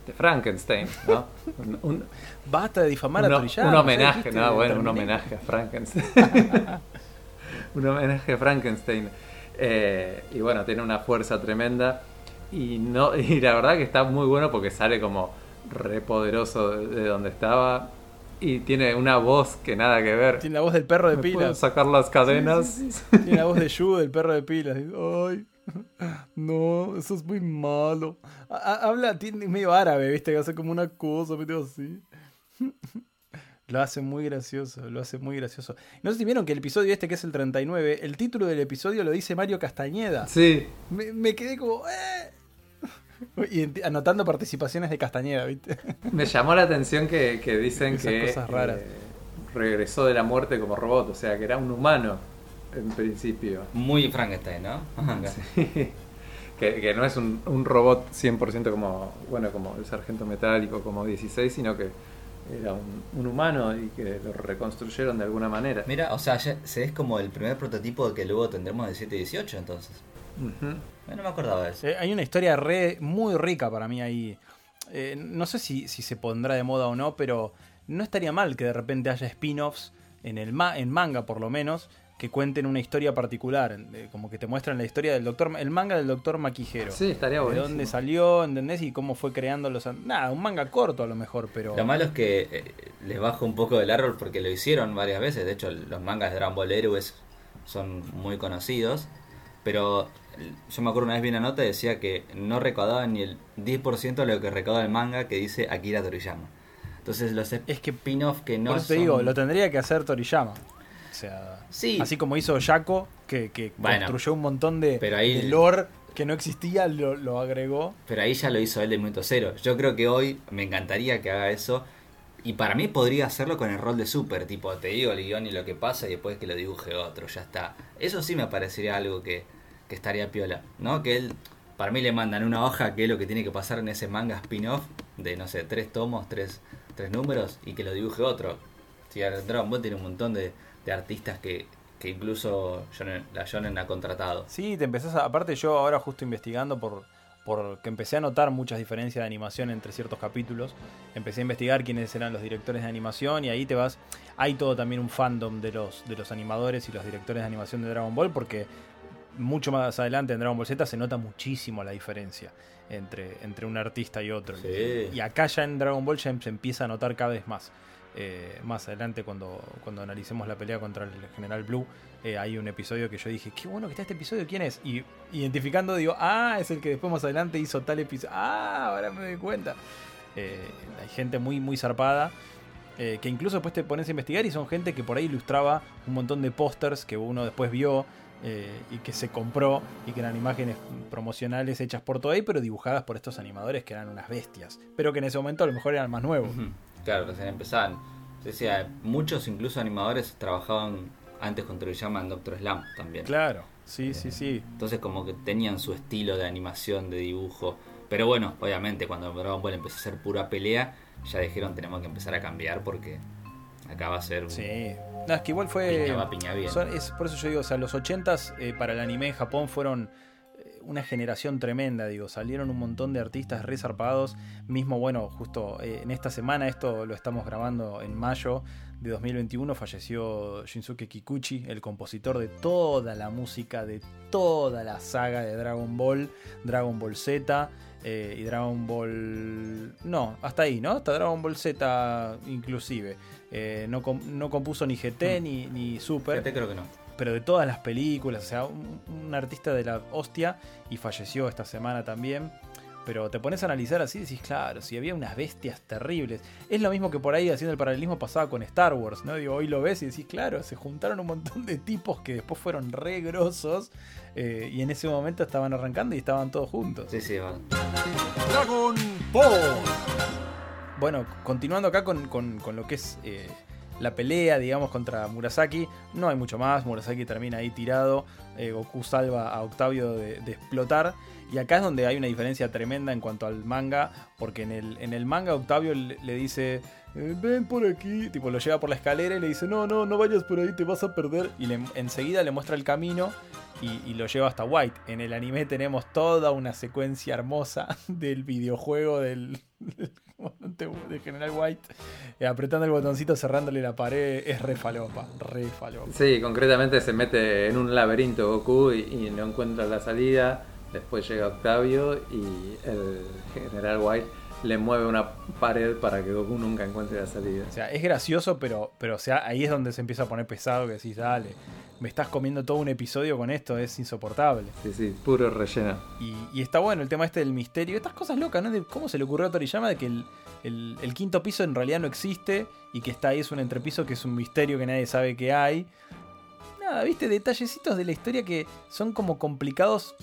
de Frankenstein, ¿no? Un- un, Basta de difamar a un, Toriyama. un ¿sabes? homenaje. ¿no? Bueno, un homenaje a Frankenstein. un homenaje a Frankenstein. Eh, y bueno, tiene una fuerza tremenda. Y, no, y la verdad que está muy bueno porque sale como re poderoso de, de donde estaba. Y tiene una voz que nada que ver. Tiene la voz del perro de ¿Me puedo pilas. sacar las cadenas. Tiene la voz de Yu, del perro de pilas. Ay, no, eso es muy malo. Ha- ha- Habla, tiene medio árabe, ¿viste? Que hace como una cosa, medio así. Lo hace muy gracioso, lo hace muy gracioso. No sé si vieron que el episodio este, que es el 39, el título del episodio lo dice Mario Castañeda. Sí, Me, me quedé como... "Eh". Y anotando participaciones de Castañeda, ¿viste? me llamó la atención que, que dicen Esas que cosas raras. eh, regresó de la muerte como robot. O sea, que era un humano en principio. Muy Frankenstein, ¿no? que, que no es un, un robot 100% como, bueno, como el sargento metálico, como 16, sino que era un, un humano y que lo reconstruyeron de alguna manera. Mira, o sea, ya se es como el primer prototipo que luego tendremos de 718 entonces. Ujú. Eh, No me acordaba de eso. Eh, Hay una historia re, muy rica para mí ahí. Eh, no sé si, si se pondrá de moda o no, pero no estaría mal que de repente haya spin-offs en el ma- en manga por lo menos que cuenten una historia particular, como que te muestran la historia del doctor, el manga del doctor Maquijero. Sí, estaría de buenísimo. dónde salió, ¿entendés? Y cómo fue creando los... Nada, un manga corto a lo mejor, pero... Lo malo es que eh, les bajo un poco del árbol porque lo hicieron varias veces. De hecho, los mangas de Dragon Ball Heroes son muy conocidos. Pero yo me acuerdo una vez vi una nota y decía que no recaudaban ni el 10% de lo que recauda el manga que dice Akira Toriyama. Entonces los Es que- spin-off que no Por eso te son- digo, lo tendría que hacer Toriyama. O sea, Sí. así como hizo Yako, que, que Bueno, construyó un montón de, pero ahí- de lore que no existía, lo, lo agregó. Pero ahí ya lo hizo él de minuto cero. Yo creo que hoy me encantaría que haga eso. Y para mí podría hacerlo con el rol de super. Tipo, te digo el guion y lo que pasa y después que lo dibuje otro. Ya está. Eso sí me parecería algo que, que estaría piola. ¿No? Que él, para mí le mandan una hoja que es lo que tiene que pasar en ese manga spin-off. De, no sé, tres tomos, tres, tres números. Y que lo dibuje otro. Si Dragon Ball tiene un montón de, de artistas que, que incluso la Shonen ha contratado. Sí, te empezás a... Aparte yo ahora justo investigando por... Porque empecé a notar muchas diferencias de animación entre ciertos capítulos. Empecé a investigar quiénes eran los directores de animación y ahí te vas. Hay todo también un fandom de los, de los animadores y los directores de animación de Dragon Ball porque mucho más adelante en Dragon Ball Z se nota muchísimo la diferencia entre, entre un artista y otro. Sí. Y acá ya en Dragon Ball ya se empieza a notar cada vez más. Eh, más adelante cuando, cuando analicemos la pelea contra el General Blue, eh, hay un episodio que yo dije, qué bueno que está este episodio, ¿quién es? Y identificando digo, ah, es el que después más adelante hizo tal episodio. Ah, ahora me doy cuenta. Eh, hay gente muy, muy zarpada. que incluso después te pones a investigar y son gente que por ahí ilustraba un montón de pósters que uno después vio y que se compró y que eran imágenes promocionales hechas por Toei, pero dibujadas por estos animadores que eran unas bestias, pero que en ese momento a lo mejor eran más nuevos. Claro, recién empezaban. Decía, muchos incluso animadores trabajaban antes con Toriyama en Doctor Slam también. Claro, sí, sí, sí. Entonces como que tenían su estilo de animación, de dibujo. Pero bueno, obviamente cuando Dragon Ball empezó a ser pura pelea, ya dijeron tenemos que empezar a cambiar porque acá va a ser un Sí. No, es que igual fue. piña va, piña bien. son- es, por eso yo digo, o sea, los 80s eh, para el anime en Japón fueron eh, una generación tremenda, digo. Salieron un montón de artistas resarpados. Mismo, bueno, justo eh, en esta semana, esto lo estamos grabando en mayo de 2021, falleció Shinsuke Kikuchi, el compositor de toda la música de toda la saga de Dragon Ball, Dragon Ball Z. eh, y Dragon Ball. No, hasta ahí, ¿no? Hasta Dragon Ball Z, inclusive. Eh, no, no compuso ni GT ni, ni Super, Fíjate, creo que no. Pero de todas las películas. O sea, un, un artista de la hostia y falleció esta semana también. Pero te pones a analizar así y decís, claro, si había unas bestias terribles. Es lo mismo que por ahí haciendo el paralelismo pasaba con Star Wars, ¿no? Digo, hoy lo ves y decís, claro, se juntaron un montón de tipos que después fueron re grosos eh, y en ese momento estaban arrancando y estaban todos juntos. Sí, sí, va. Dragon Ball. Bueno, continuando acá con, con- con lo que es eh, la pelea, digamos, contra Murasaki, no hay mucho más. Murasaki termina ahí tirado. eh, Goku salva a Octavio de, explotar. Y acá es donde hay una diferencia tremenda en cuanto al manga. Porque en el, en el manga Octavio le, dice. "Eh, ven por aquí. Tipo, lo lleva por la escalera y le dice: No, no, no vayas por ahí, te vas a perder. Y enseguida le muestra el camino. Y, lo lleva hasta White. En el anime tenemos toda una secuencia hermosa del videojuego del, de General White, eh, apretando el botoncito, cerrándole la pared, es re falopa, re falopa. Sí, concretamente se mete en un laberinto Goku y, y no encuentra la salida. Después llega Octavio y el general White le mueve una pared para que Goku nunca encuentre la salida. O sea, es gracioso, pero, pero o sea, ahí es donde se empieza a poner pesado, que decís, dale, me estás comiendo todo un episodio con esto, es insoportable. Sí, sí, puro relleno. Y, y está bueno el tema este del misterio, estas cosas locas, ¿no? De cómo se le ocurrió a Toriyama de que el, el- el quinto piso en realidad no existe y que está ahí es un entrepiso que es un misterio que nadie sabe que hay. Nada, viste, detallecitos de la historia que son como complicados,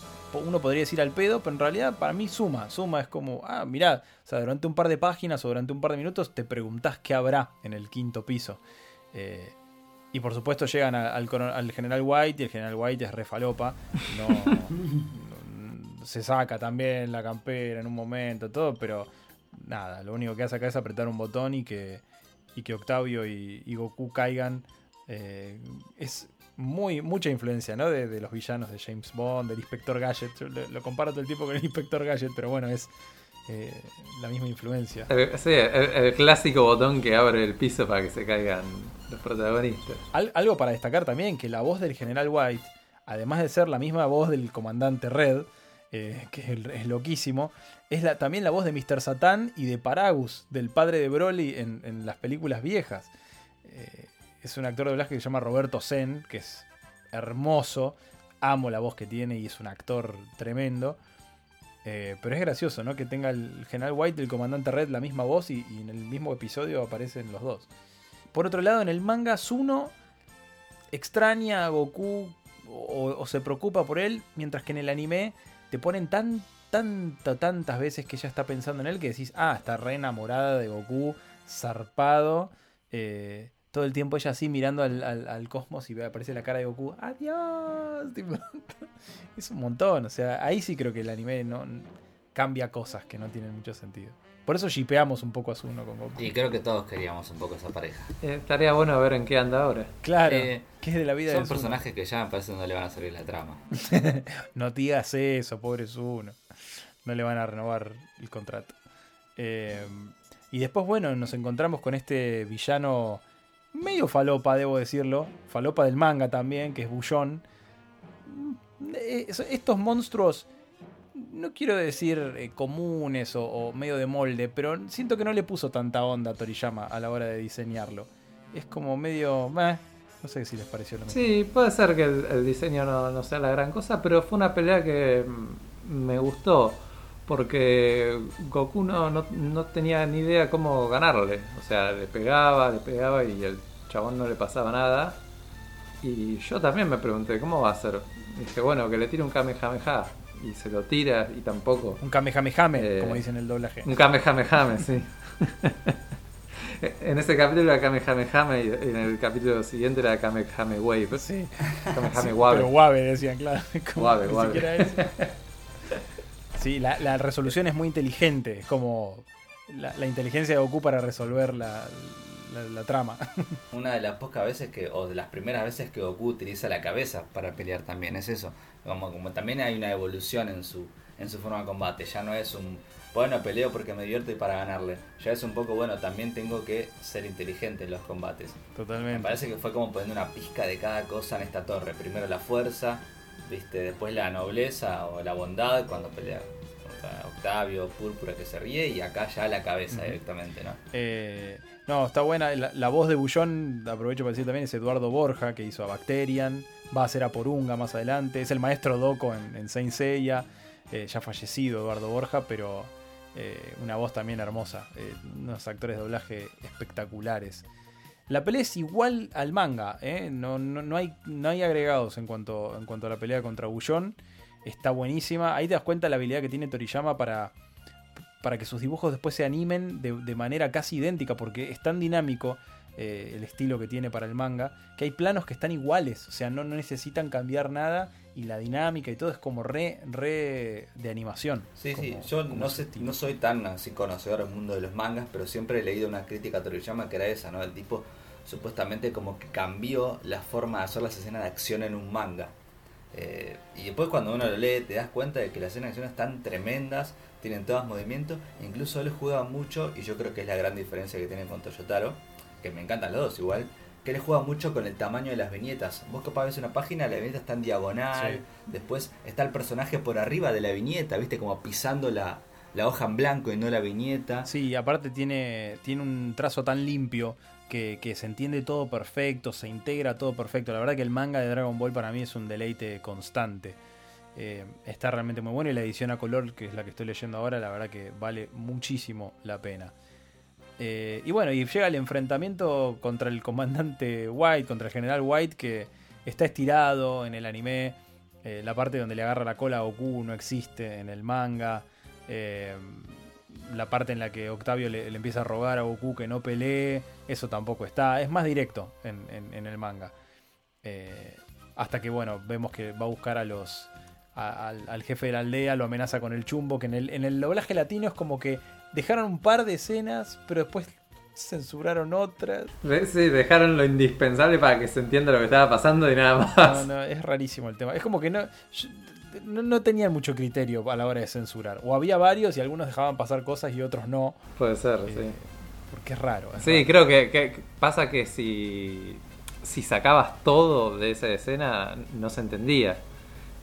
uno podría decir al pedo, pero en realidad para mí suma, suma es como, ah, mirá, o sea, durante un par de páginas o durante un par de minutos te preguntás qué habrá en el quinto piso. Eh, y por supuesto llegan al, general White y el general White es re falopa. No, se saca también la campera en un momento, todo, pero nada, lo único que hace acá es apretar un botón y que, y que Octavio y, Goku caigan. Eh, es muy mucha influencia ¿no? de, de los villanos de James Bond, del Inspector Gadget. Lo, lo comparo todo el tiempo con el Inspector Gadget, pero bueno, es eh, la misma influencia. El, sí, el, el clásico botón que abre el piso para que se caigan los protagonistas. Al- algo para destacar también, que la voz del General White, además de ser la misma voz del comandante Red, eh, que es, loquísimo, es la, también la voz de Mr. Satan y de Paragus, del padre de Broly en, en las películas viejas. Eh, es un actor de doblaje que se llama Roberto Zen, que es hermoso, amo la voz que tiene y es un actor tremendo. Eh, pero es gracioso, ¿no? Que tenga el General White y el comandante Red la misma voz y, en el mismo episodio aparecen los dos. Por otro lado, en el manga, Zuno extraña a Goku o, se preocupa por él, mientras que en el anime te ponen tan, tanta, tantas veces que ella está pensando en él que decís, ah, está re enamorada de Goku, zarpado. eh, todo el tiempo ella así mirando al, al- al cosmos y ve, aparece la cara de Goku, adiós. tipo, es un montón, o sea, ahí sí creo que el anime no cambia cosas que no tienen mucho sentido. Por eso shipeamos un poco a Zuno con Goku. Y creo que todos queríamos un poco esa pareja. Eh, estaría bueno ver en qué anda ahora. Claro, Eh, que es de la vida Son de personajes que ya me parece que no le van a servir la trama. No digas eso, pobre Zuno. No le van a renovar el contrato. Eh, y después, bueno, nos encontramos con este villano medio falopa, debo decirlo. Falopa del manga también, que es Bullón. Eh, es- Estos monstruos, no quiero decir eh, comunes o, o medio de molde, pero siento que no le puso tanta onda a Toriyama a la hora de diseñarlo. Es como medio... meh, no sé si les pareció lo mismo. Sí, puede ser que el, el diseño no, no sea la gran cosa, pero fue una pelea que mm, me gustó. Porque Goku no, no, no tenía ni idea cómo ganarle. O sea, le pegaba, le pegaba y el chabón no le pasaba nada. Y yo también me pregunté, ¿cómo va a ser? dije, bueno, que le tire un Kamehameha. Y se lo tira y tampoco. Un Kamehamehame, Eh, como dicen en el doblaje. Un Kamehameha, sí. en ese capítulo era Kamehameha y en el capítulo siguiente era Kamehameha Wave. Sí. Kamehameha Pero Wave. guave decían, claro. Como Guave, Sí, la, la resolución es muy inteligente. Es como la, la inteligencia de Goku para resolver la, la- la trama. Una de las pocas veces que, o de las primeras veces que Goku utiliza la cabeza para pelear también, es eso. Como, como también hay una evolución en su, en su forma de combate. Ya no es un, bueno, peleo porque me divierto y para ganarle. Ya es un poco, bueno, también tengo que ser inteligente en los combates. Me Totalmente. parece que fue como poniendo una pizca de cada cosa en esta torre. Primero la fuerza, viste, después la nobleza o la bondad cuando pelea contra Octavio, Púrpura que se ríe y acá ya la cabeza directamente, ¿no? Eh, no, está buena. La, la voz de Bullón, aprovecho para decir también, es Eduardo Borja, que hizo a Bacterian. Va a ser a Porunga más adelante. Es el maestro Doco en, en Saint Seiya. Eh, ya fallecido Eduardo Borja, pero eh, una voz también hermosa. Unos actores de doblaje espectaculares. La pelea es igual al manga, ¿eh? no, no, no hay, no hay agregados en cuanto, en cuanto a la pelea contra Bullón. Está buenísima. Ahí te das cuenta la habilidad que tiene Toriyama para, para que sus dibujos después se animen de, de manera casi idéntica, porque es tan dinámico eh, el estilo que tiene para el manga, que hay planos que están iguales, o sea, no, no necesitan cambiar nada y la dinámica y todo es como re, re de animación. Sí, sí, yo no sé, no soy tan así conocedor del mundo de los mangas, pero siempre he leído una crítica a Toriyama que era esa, ¿no? El tipo supuestamente como que cambió la forma de hacer las escenas de acción en un manga. Eh, y después cuando uno lo lee te das cuenta de que las escenas de acción están tremendas, tienen todos movimientos, incluso él juega mucho, y yo creo que es la gran diferencia que tiene con Toyotaro, que me encantan los dos igual, que él juega mucho con el tamaño de las viñetas. Vos capaz ves una página, la viñeta está en diagonal, Sí. después está el personaje por arriba de la viñeta, viste, como pisando la, la hoja en blanco y no la viñeta. Sí, y aparte tiene, tiene un trazo tan limpio que, se entiende todo perfecto, se integra todo perfecto. La verdad que el manga de Dragon Ball para mí es un deleite constante. Eh, está realmente muy bueno y la edición a color, que es la que estoy leyendo ahora, la verdad que vale muchísimo la pena. Eh, y bueno, y llega el enfrentamiento contra el comandante White, contra el general White, que está estirado en el anime. Eh, la parte donde le agarra la cola a Goku no existe en el manga. La parte en la que Octavio le, le empieza a rogar a Goku que no pelee, eso tampoco está. Es más directo en, en- en el manga. Eh, hasta que, bueno, vemos que va a buscar a los. a- al, al jefe de la aldea, lo amenaza con el chumbo. Que en el, en el doblaje latino es como que dejaron un par de escenas, pero después censuraron otras. Sí, dejaron lo indispensable para que se entienda lo que estaba pasando y nada No, más. no, es rarísimo el tema. Es como que no, yo- no, no tenían mucho criterio a la hora de censurar. O había varios y algunos dejaban pasar cosas y otros no. Puede ser, eh, sí. Porque es raro. es Sí, raro. creo que, que pasa que si, si sacabas todo de esa escena, no se entendía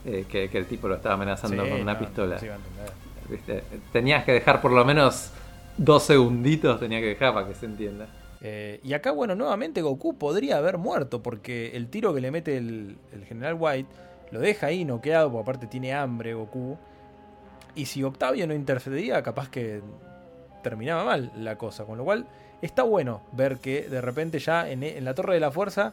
eh, que, que el tipo lo estaba amenazando Sí, con una no, pistola. no se iba a entender. ¿Viste? Tenías que dejar por lo menos dos segunditos, tenía que dejar para que se entienda. Eh, y acá, bueno, nuevamente Goku podría haber muerto porque el tiro que le mete el, el general White lo deja ahí noqueado, porque aparte tiene hambre Goku. Y si Octavio no intercedía, capaz que terminaba mal la cosa. Con lo cual, está bueno ver que de repente ya en, en la Torre de la Fuerza,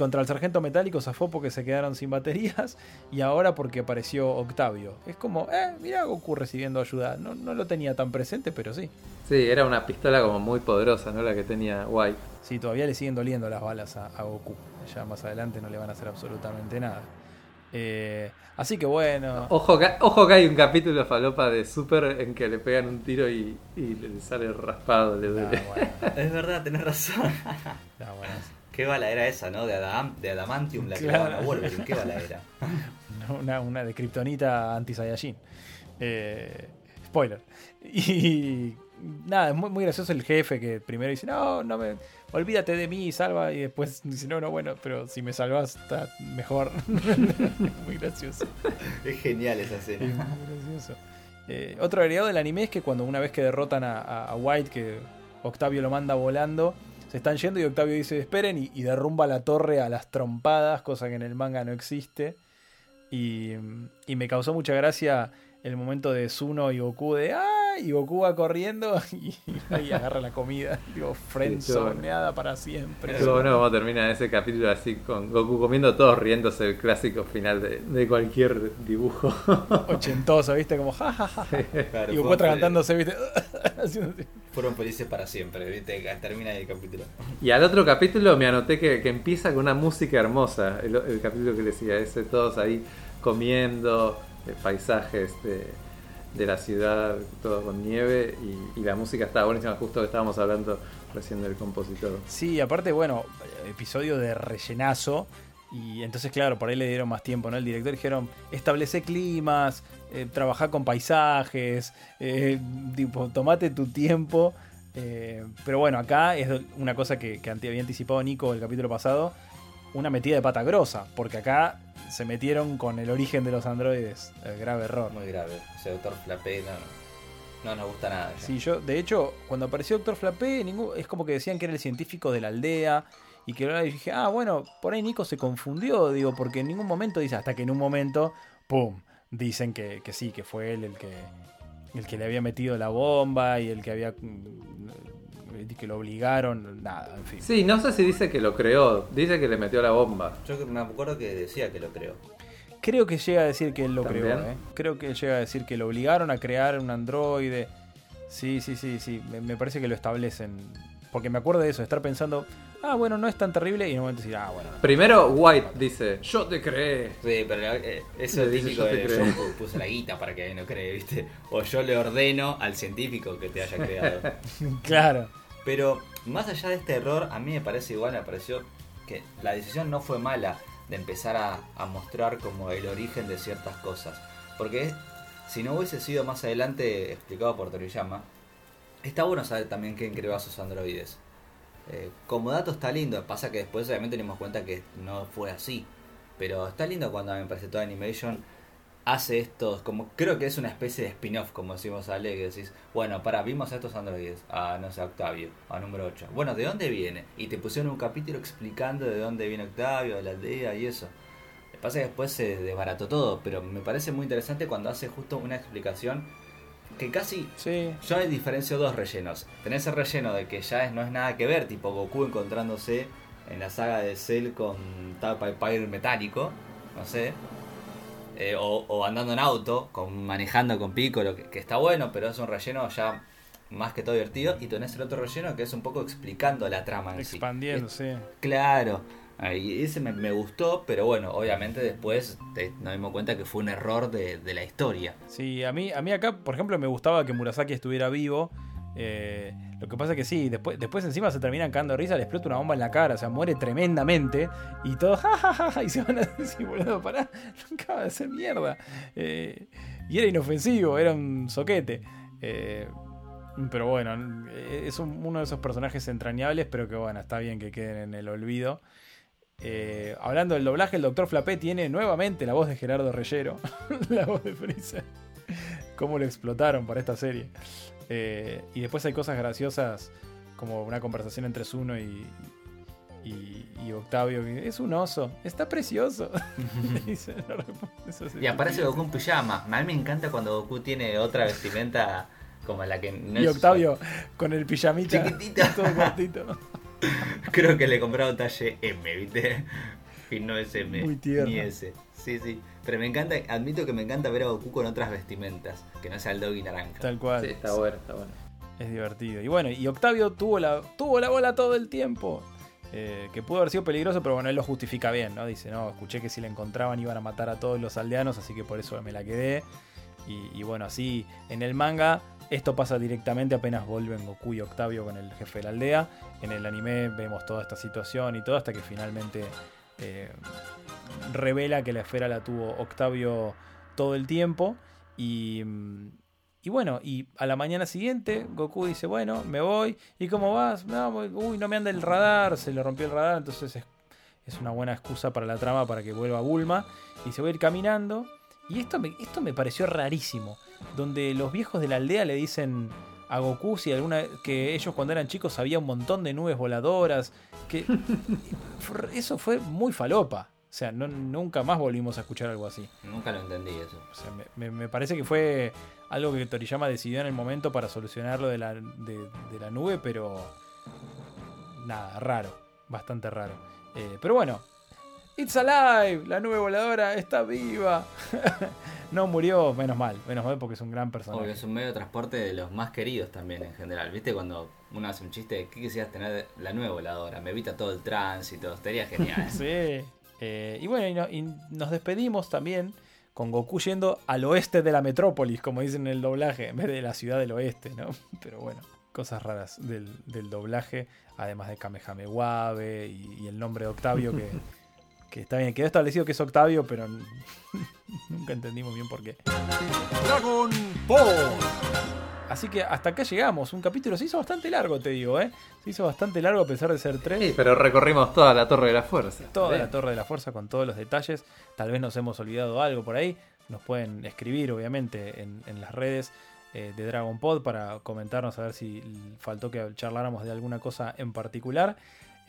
contra el Sargento Metálico zafó porque se quedaron sin baterías. Y ahora porque apareció Octavio. Es como, eh, mira Goku recibiendo ayuda. No, no lo tenía tan presente, pero sí. Sí, era una pistola como muy poderosa, ¿no? La que tenía White. Sí, todavía le siguen doliendo las balas a, a Goku. Ya más adelante no le van a hacer absolutamente nada. Eh, así que bueno. Ojo que, ojo que hay un capítulo falopa de Super en que le pegan un tiro y, y le sale raspado, le Ah, duele. bueno, Es verdad, tenés razón. ah, bueno. ¿Qué bala era esa, no? De, Adam, de Adamantium, la que Claro. daban a Wolverine. ¿Qué bala era? Una, una de Kryptonita anti-Saiyajin. Eh, spoiler. Y nada, es muy, muy gracioso el jefe que primero dice, no, no me... Olvídate de mí, salva. Y después dice, no, no, bueno, pero si me salvas está mejor. muy gracioso. Es genial esa Es escena. muy gracioso. Eh, otro agregado del anime es que cuando una vez que derrotan a White, que Octavio lo manda volando, se están yendo y Octavio dice esperen y, y derrumba la torre a las trompadas, cosa que en el manga no existe. Y, y me causó mucha gracia el momento de Zuno y Goku de ¡ay! y Goku va corriendo y, y agarra la comida. Digo, frenzoneada para siempre. Pero bueno cómo termina ese capítulo así con Goku comiendo todos riéndose el clásico final de, de cualquier dibujo. Ochentoso, ¿viste? Como jajaja. Claro, Y Goku fueron atragantándose, ¿viste? Fueron felices para siempre, ¿viste? Termina el capítulo. Y al otro capítulo me anoté que, que empieza con una música hermosa. El, el capítulo que decía ese, todos ahí comiendo, eh, paisajes de, de la ciudad, todo con nieve. Y, la música estaba buenísima, justo que estábamos hablando recién del compositor. Sí, aparte, bueno, episodio de rellenazo. Y entonces, claro, por ahí le dieron más tiempo, ¿no? El director dijeron, establece climas, eh, trabaja con paisajes, eh, tipo, tomate tu tiempo. Eh, pero bueno, acá es una cosa que, que había anticipado Nico el capítulo pasado, una metida de pata grosa, porque acá se metieron con el origen de los androides, el grave error. Muy grave. Ese doctor Flapé no, no nos gusta nada. ya. Sí, yo, de hecho, cuando apareció Doctor Flapé, ningún, es como que decían que era el científico de la aldea. Y que ahora dije, ah, bueno, por ahí Nico se confundió, digo, porque en ningún momento dice, hasta que en un momento, ¡pum! Dicen que, que sí, que fue él el que, el que le había metido la bomba y el que había. Mm, que lo obligaron, nada, en fin. Sí, no sé si dice que lo creó, dice que le metió la bomba. Yo me acuerdo que decía que lo creo. Creo que llega a decir que él lo ¿También? creó, ¿eh? Creo que llega a decir que lo obligaron a crear un androide. Sí, sí, sí, sí. Me, me parece que lo establecen. Porque me acuerdo de eso, de estar pensando, ah, bueno, no es tan terrible. Y en un momento decir, ah, bueno. no. Primero White dice, yo te creé. Sí, pero eh, eso es típico "Yo te de creo". yo pu- puse la guita para que no cree, ¿viste? O yo le ordeno al científico que te haya creado. Claro. Pero más allá de este error, a mí me parece igual, me pareció que la decisión no fue mala de empezar a, mostrar como el origen de ciertas cosas. Porque si no hubiese sido más adelante explicado por Toriyama, está bueno saber también quién creó a sus androides. Eh, como dato está lindo, pasa que después obviamente nos dimos cuenta que no fue así. Pero está lindo cuando me parece toda Animation hace estos, como creo que es una especie de spin-off, como decimos Ale, que decís, bueno, para, vimos a estos androides, a no sé, a Octavio, a número 8. Bueno, ¿de dónde viene? Y te pusieron un capítulo explicando de dónde viene Octavio, de la aldea y eso. Lo que pasa es que después se desbarató todo, pero me parece muy interesante cuando hace justo una explicación que casi Sí. yo diferencio dos rellenos. Tenés el relleno de que ya es, no es nada que ver, tipo Goku encontrándose en la saga de Cell con tal Pai Pai metálico, no sé. Eh, o, o andando en auto, con, manejando con Piccolo, que, que está bueno, pero es un relleno ya más que todo divertido. Y tenés el otro relleno que es un poco explicando la trama en. Expandiendo, sí. Claro. Ah, Y ese me, me gustó, pero bueno, obviamente después te- nos dimos cuenta que fue un error de, de la historia. Sí, a mí, a mí acá, por ejemplo, me gustaba que Murasaki estuviera vivo. Eh, lo que pasa es que sí, después, después encima se terminan cagando risa, le explota una bomba en la cara, o sea, muere tremendamente. Y todos, jajaja, y se van a decir, boludo, pará, no acaba de hacer mierda. Eh, y era inofensivo, era un soquete. Eh, pero bueno, eh, es un- uno de esos personajes entrañables, pero que bueno, está bien que queden en el olvido. Hablando del doblaje, el Dr. Flapé tiene nuevamente la voz de Gerardo Reyero, la voz de Freezer. Cómo lo explotaron para esta serie. Eh, y después hay cosas graciosas, como una conversación entre Zuno y, y, y Octavio. que es un oso, está precioso. No eso Y aparece Goku en pijama. A mí me encanta cuando Goku tiene otra vestimenta como la que no Y es- Octavio con el pijamita Chiquitita. todo cortito. Creo que le compraron talle M, ¿viste? Y no es M. Muy tierno. Ni S. Sí, sí. Pero me encanta, admito que me encanta ver a Goku con otras vestimentas. Que no sea el doggy naranja. Tal cual. Sí, está bueno, está bueno. Es divertido. Y bueno, y Octavio tuvo la, tuvo la bola todo el tiempo. eh, que pudo haber sido peligroso, pero bueno, él lo justifica bien, ¿no? Dice, no, escuché que si la encontraban iban a matar a todos los aldeanos, así que por eso me la quedé. Y, y bueno, así en el manga esto pasa directamente apenas vuelven Goku y Octavio con el jefe de la aldea. En el anime vemos toda esta situación y todo hasta que finalmente eh, revela que la esfera la tuvo Octavio todo el tiempo. Y, y bueno, y a la mañana siguiente Goku dice, bueno, me voy. ¿Y cómo vas? No, uy, no me anda el radar, se le rompió el radar, entonces es, es una buena excusa para la trama para que vuelva Bulma. Y se va a ir caminando. Y esto me, esto me pareció rarísimo. Donde los viejos de la aldea le dicen a Goku si alguna que ellos cuando eran chicos había un montón de nubes voladoras. Que eso fue muy falopa. O sea, no, nunca más volvimos a escuchar algo así. Nunca lo entendí eso. O sea, me, me- me parece que fue algo que Toriyama decidió en el momento para solucionarlo de la, de, de la nube, pero nada, raro, bastante raro. Eh, pero bueno, It's Alive, la nube voladora está viva. no murió, menos mal, menos mal porque es un gran personaje. Obvio, es un medio de transporte de los más queridos también en general. ¿Viste cuando uno hace un chiste? ¿Qué quisieras tener la nueva voladora? Me evita todo el tránsito, estaría genial. Sí. Eh, y bueno, y, no- y nos despedimos también con Goku yendo al oeste de la metrópolis, como dicen en el doblaje, en vez de la ciudad del oeste, ¿no? Pero bueno, cosas raras del, del doblaje, además de Kamehameha y, y el nombre de Octavio, que, que está bien, quedó establecido que es Octavio, pero nunca entendimos bien por qué. Dragon Ball. Así que hasta acá llegamos. Un capítulo se hizo bastante largo, te digo, ¿eh? Se hizo bastante largo a pesar de ser tres. Sí, pero recorrimos toda la Torre de la Fuerza. toda la Torre de la Fuerza con todos los detalles. Tal vez nos hemos olvidado algo por ahí. Nos pueden escribir, obviamente, en, en las redes eh, de Dragon Pod para comentarnos a ver si faltó que charláramos de alguna cosa en particular.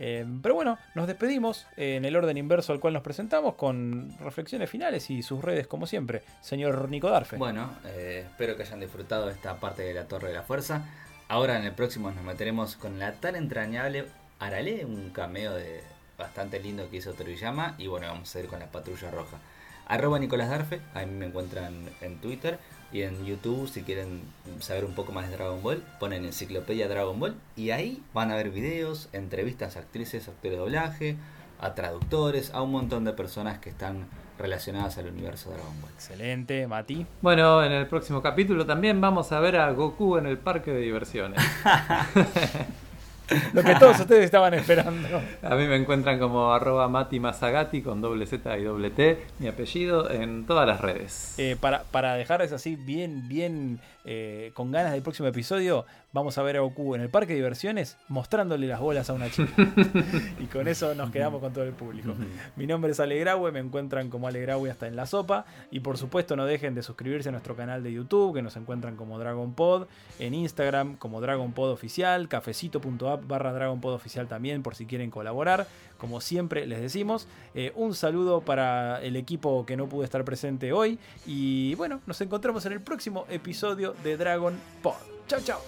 Eh, pero bueno, nos despedimos eh, en el orden inverso al cual nos presentamos con reflexiones finales y sus redes como siempre. Señor Nico Darfe. Bueno, eh, espero que hayan disfrutado esta parte de la Torre de la Fuerza. Ahora en el próximo nos meteremos con la tan entrañable Arale, un cameo de bastante lindo que hizo Toriyama. Y bueno, vamos a ir con la Patrulla Roja. Arroba Nicolás Darfe, a mí me encuentran en Twitter y en YouTube si quieren saber un poco más de Dragon Ball, ponen enciclopedia Dragon Ball y ahí van a ver videos, entrevistas a actrices, actores de doblaje, a traductores, a un montón de personas que están relacionadas al universo de Dragon Ball. Excelente, Mati. Bueno, en el próximo capítulo también vamos a ver a Goku en el parque de diversiones. Lo que todos ustedes estaban esperando. A mí me encuentran como arroba Mati Masagati con doble Z y doble T, mi apellido, en todas las redes. Eh, para, para dejarles así bien, bien eh, con ganas del próximo episodio, vamos a ver a Goku en el parque de diversiones mostrándole las bolas a una chica. y con eso nos quedamos con todo el público. Mi nombre es Alegraue, me encuentran como Alegraue hasta en la sopa. Y por supuesto no dejen de suscribirse a nuestro canal de YouTube, que nos encuentran como Dragon Pod, en Instagram como Dragon Pod Oficial, cafecito.app barra Dragon Pod Oficial también por si quieren colaborar. Como siempre les decimos, eh, un saludo para el equipo que no pudo estar presente hoy. Y bueno, nos encontramos en el próximo episodio de Dragon Pod. Chao, chao.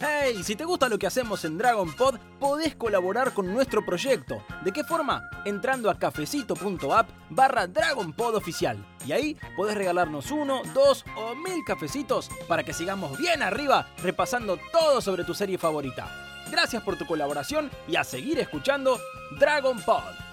Hey, si te gusta lo que hacemos en Dragon Pod, podés colaborar con nuestro proyecto. ¿De qué forma? Entrando a cafecito.app barra Dragon Pod oficial. Y ahí podés regalarnos uno, dos o mil cafecitos para que sigamos bien arriba repasando todo sobre tu serie favorita. Gracias por tu colaboración y a seguir escuchando Dragon Pod.